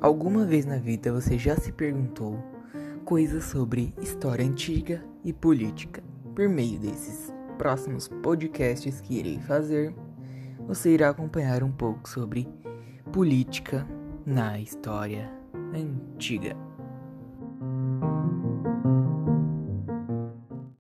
Alguma vez na vida você já se perguntou coisas sobre história antiga e política? Por meio desses próximos podcasts que irei fazer, você irá acompanhar um pouco sobre política na história antiga.